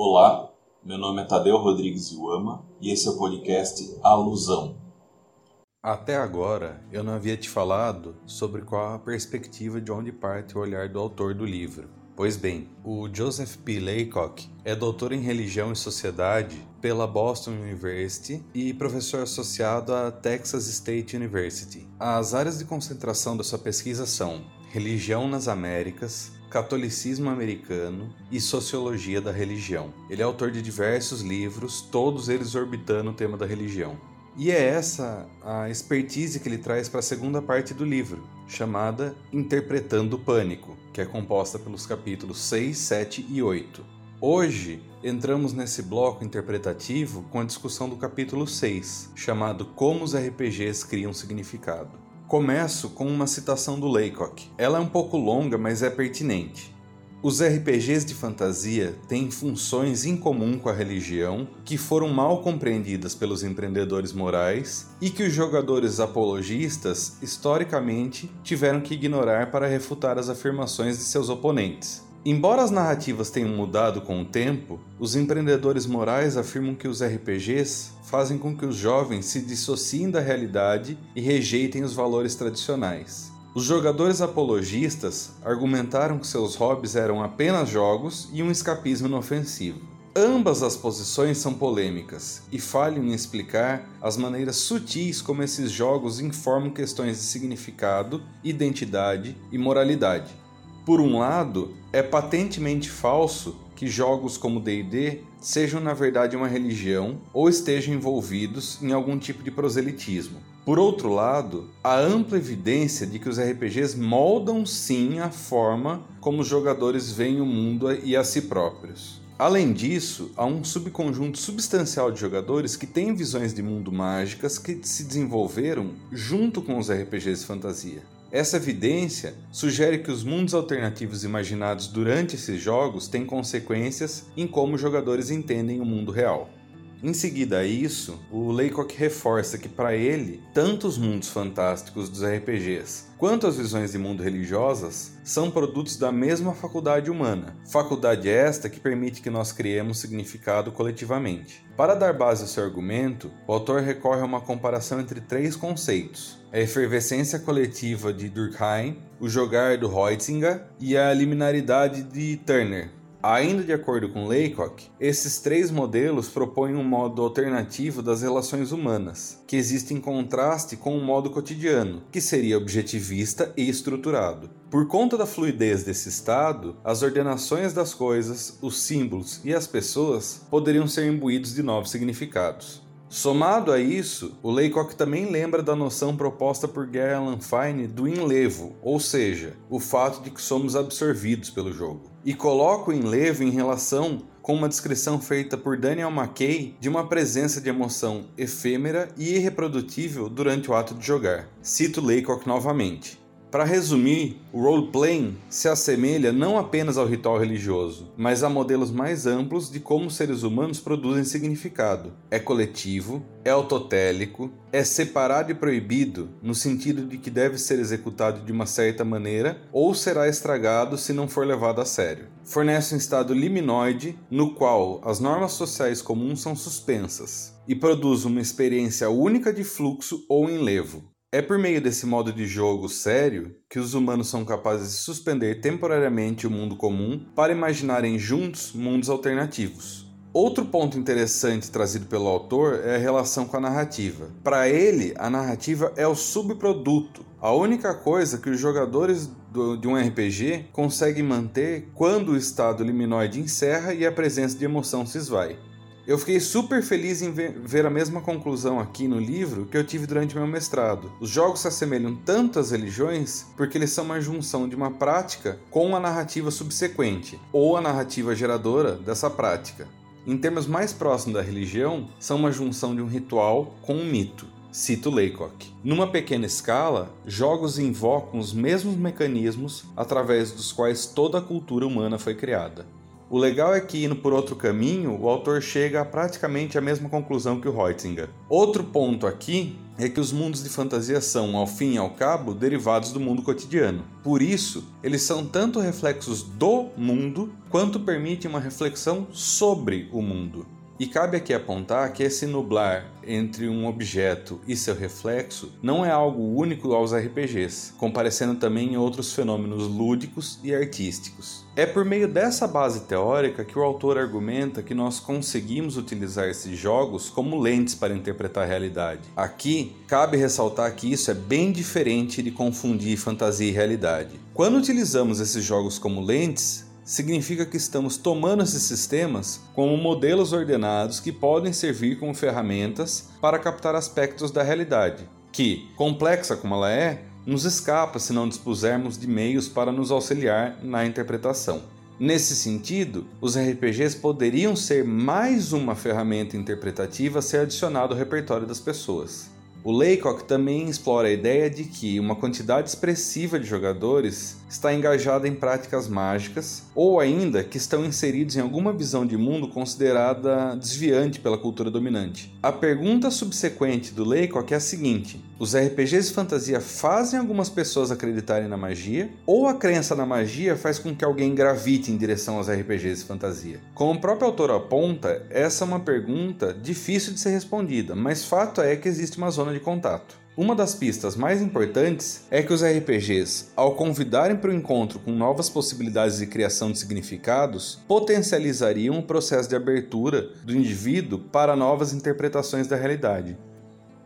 Olá, meu nome é Tadeu Rodrigues Iuama e esse é o podcast Alusão. Até agora eu não havia te falado sobre qual a perspectiva de onde parte o olhar do autor do livro. Pois bem, o Joseph P. Laycock é doutor em religião e sociedade pela Boston University e professor associado à Texas State University. As áreas de concentração da sua pesquisa são religião nas Américas, Catolicismo Americano e Sociologia da Religião. Ele é autor de diversos livros, todos eles orbitando o tema da religião. E é essa a expertise que ele traz para a segunda parte do livro, chamada Interpretando o Pânico, que é composta pelos capítulos 6, 7 e 8. Hoje entramos nesse bloco interpretativo com a discussão do capítulo 6, chamado Como os RPGs criam significado. Começo com uma citação do Laycock. Ela é um pouco longa, mas é pertinente. Os RPGs de fantasia têm funções em comum com a religião que foram mal compreendidas pelos empreendedores morais e que os jogadores apologistas, historicamente, tiveram que ignorar para refutar as afirmações de seus oponentes. Embora as narrativas tenham mudado com o tempo, os empreendedores morais afirmam que os RPGs fazem com que os jovens se dissociem da realidade e rejeitem os valores tradicionais. Os jogadores apologistas argumentaram que seus hobbies eram apenas jogos e um escapismo inofensivo. Ambas as posições são polêmicas e falham em explicar as maneiras sutis como esses jogos informam questões de significado, identidade e moralidade. Por um lado, é patentemente falso que jogos como D&D sejam na verdade uma religião ou estejam envolvidos em algum tipo de proselitismo. Por outro lado, há ampla evidência de que os RPGs moldam sim a forma como os jogadores veem o mundo e a si próprios. Além disso, há um subconjunto substancial de jogadores que têm visões de mundo mágicas que se desenvolveram junto com os RPGs de fantasia. Essa evidência sugere que os mundos alternativos imaginados durante esses jogos têm consequências em como os jogadores entendem o mundo real. Em seguida a isso, o Laycock reforça que para ele, tanto os mundos fantásticos dos RPGs quanto as visões de mundo religiosas são produtos da mesma faculdade humana, faculdade esta que permite que nós criemos significado coletivamente. Para dar base ao seu argumento, o autor recorre a uma comparação entre três conceitos: a efervescência coletiva de Durkheim, o jogar do Reutzinger e a liminaridade de Turner, Ainda de acordo com Laycock, esses três modelos propõem um modo alternativo das relações humanas, que existe em contraste com o um modo cotidiano, que seria objetivista e estruturado. Por conta da fluidez desse estado, as ordenações das coisas, os símbolos e as pessoas poderiam ser imbuídos de novos significados. Somado a isso, o Laycock também lembra da noção proposta por Allan Fine do enlevo, ou seja, o fato de que somos absorvidos pelo jogo. E coloca o enlevo em relação com uma descrição feita por Daniel McKay de uma presença de emoção efêmera e irreprodutível durante o ato de jogar. Cito Laycock novamente. Para resumir, o role-playing se assemelha não apenas ao ritual religioso, mas a modelos mais amplos de como seres humanos produzem significado. É coletivo, é autotélico, é separado e proibido, no sentido de que deve ser executado de uma certa maneira ou será estragado se não for levado a sério. Fornece um estado liminoide no qual as normas sociais comuns são suspensas e produz uma experiência única de fluxo ou enlevo. É por meio desse modo de jogo sério que os humanos são capazes de suspender temporariamente o mundo comum para imaginarem juntos mundos alternativos. Outro ponto interessante trazido pelo autor é a relação com a narrativa. Para ele, a narrativa é o subproduto, a única coisa que os jogadores do, de um RPG conseguem manter quando o estado liminoide encerra e a presença de emoção se esvai. Eu fiquei super feliz em ver, a mesma conclusão aqui no livro que eu tive durante meu mestrado. Os jogos se assemelham tanto às religiões porque eles são uma junção de uma prática com a narrativa subsequente, ou a narrativa geradora dessa prática. Em termos mais próximos da religião, são uma junção de um ritual com um mito. Cito Laycock. Numa pequena escala, jogos invocam os mesmos mecanismos através dos quais toda a cultura humana foi criada. O legal é que, indo por outro caminho, o autor chega a praticamente a mesma conclusão que o Reutzinger. Outro ponto aqui é que os mundos de fantasia são, ao fim e ao cabo, derivados do mundo cotidiano. Por isso, eles são tanto reflexos do mundo quanto permitem uma reflexão sobre o mundo. E cabe aqui apontar que esse nublar entre um objeto e seu reflexo não é algo único aos RPGs, comparecendo também em outros fenômenos lúdicos e artísticos. É por meio dessa base teórica que o autor argumenta que nós conseguimos utilizar esses jogos como lentes para interpretar a realidade. Aqui, cabe ressaltar que isso é bem diferente de confundir fantasia e realidade. Quando utilizamos esses jogos como lentes, significa que estamos tomando esses sistemas como modelos ordenados que podem servir como ferramentas para captar aspectos da realidade, que, complexa como ela é, nos escapa se não dispusermos de meios para nos auxiliar na interpretação. Nesse sentido, os RPGs poderiam ser mais uma ferramenta interpretativa a ser adicionada ao repertório das pessoas. O Laycock também explora a ideia de que uma quantidade expressiva de jogadores está engajada em práticas mágicas ou ainda que estão inseridos em alguma visão de mundo considerada desviante pela cultura dominante. A pergunta subsequente do Laycock é a seguinte: os RPGs de fantasia fazem algumas pessoas acreditarem na magia ou a crença na magia faz com que alguém gravite em direção aos RPGs de fantasia? Como o próprio autor aponta, essa é uma pergunta difícil de ser respondida, mas fato é que existe uma zona de contato. Uma das pistas mais importantes é que os RPGs, ao convidarem para o encontro com novas possibilidades de criação de significados, potencializariam o processo de abertura do indivíduo para novas interpretações da realidade.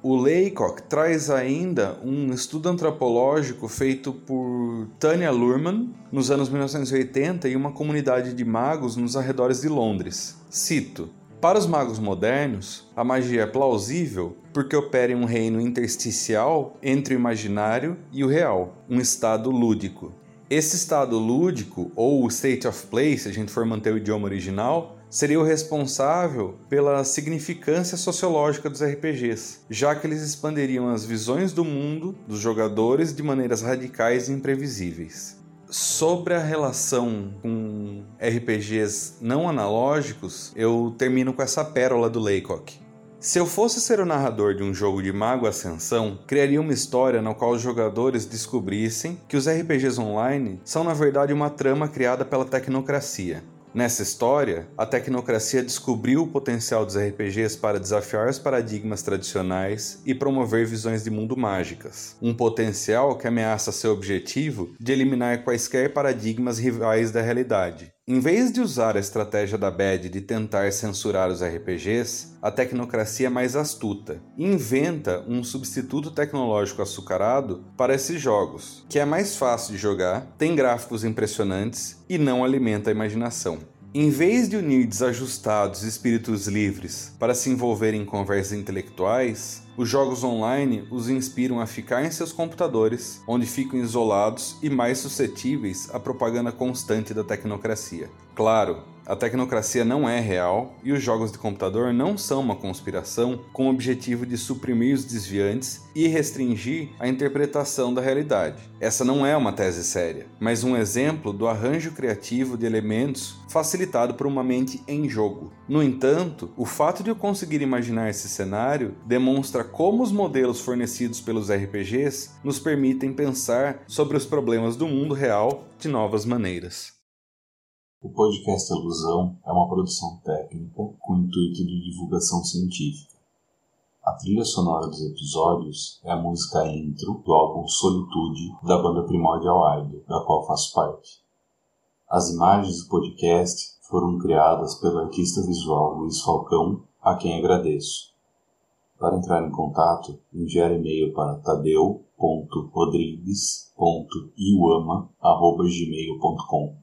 O Laycock traz ainda um estudo antropológico feito por Tanya Luhrmann nos anos 1980 em uma comunidade de magos nos arredores de Londres. Cito: para os magos modernos, a magia é plausível porque opera em um reino intersticial entre o imaginário e o real, um estado lúdico. Esse estado lúdico, ou state of play, se a gente for manter o idioma original, seria o responsável pela significância sociológica dos RPGs, já que eles expandiriam as visões do mundo dos jogadores de maneiras radicais e imprevisíveis sobre a relação com RPGs não analógicos, eu termino com essa pérola do Laycock. Se eu fosse ser o narrador de um jogo de Mago Ascensão, criaria uma história na qual os jogadores descobrissem que os RPGs online são na verdade uma trama criada pela tecnocracia. Nessa história, a tecnocracia descobriu o potencial dos RPGs para desafiar os paradigmas tradicionais e promover visões de mundo mágicas. Um potencial que ameaça seu objetivo de eliminar quaisquer paradigmas rivais da realidade. Em vez de usar a estratégia da BAD de tentar censurar os RPGs, a tecnocracia é mais astuta inventa um substituto tecnológico açucarado para esses jogos, que é mais fácil de jogar, tem gráficos impressionantes e não alimenta a imaginação. Em vez de unir desajustados espíritos livres para se envolver em conversas intelectuais, os jogos online os inspiram a ficar em seus computadores, onde ficam isolados e mais suscetíveis à propaganda constante da tecnocracia. Claro, a tecnocracia não é real e os jogos de computador não são uma conspiração com o objetivo de suprimir os desviantes e restringir a interpretação da realidade. Essa não é uma tese séria, mas um exemplo do arranjo criativo de elementos facilitado por uma mente em jogo. No entanto, o fato de eu conseguir imaginar esse cenário demonstra como os modelos fornecidos pelos RPGs nos permitem pensar sobre os problemas do mundo real de novas maneiras. O podcast Alusão é uma produção técnica com intuito de divulgação científica. A trilha sonora dos episódios é a música intro do álbum Solitude da banda Primordial Idol, da qual faço parte. As imagens do podcast foram criadas pelo artista visual Luiz Falcão, a quem agradeço. Para entrar em contato, envie e-mail para tadeu.rodrigues.iuama.gmail.com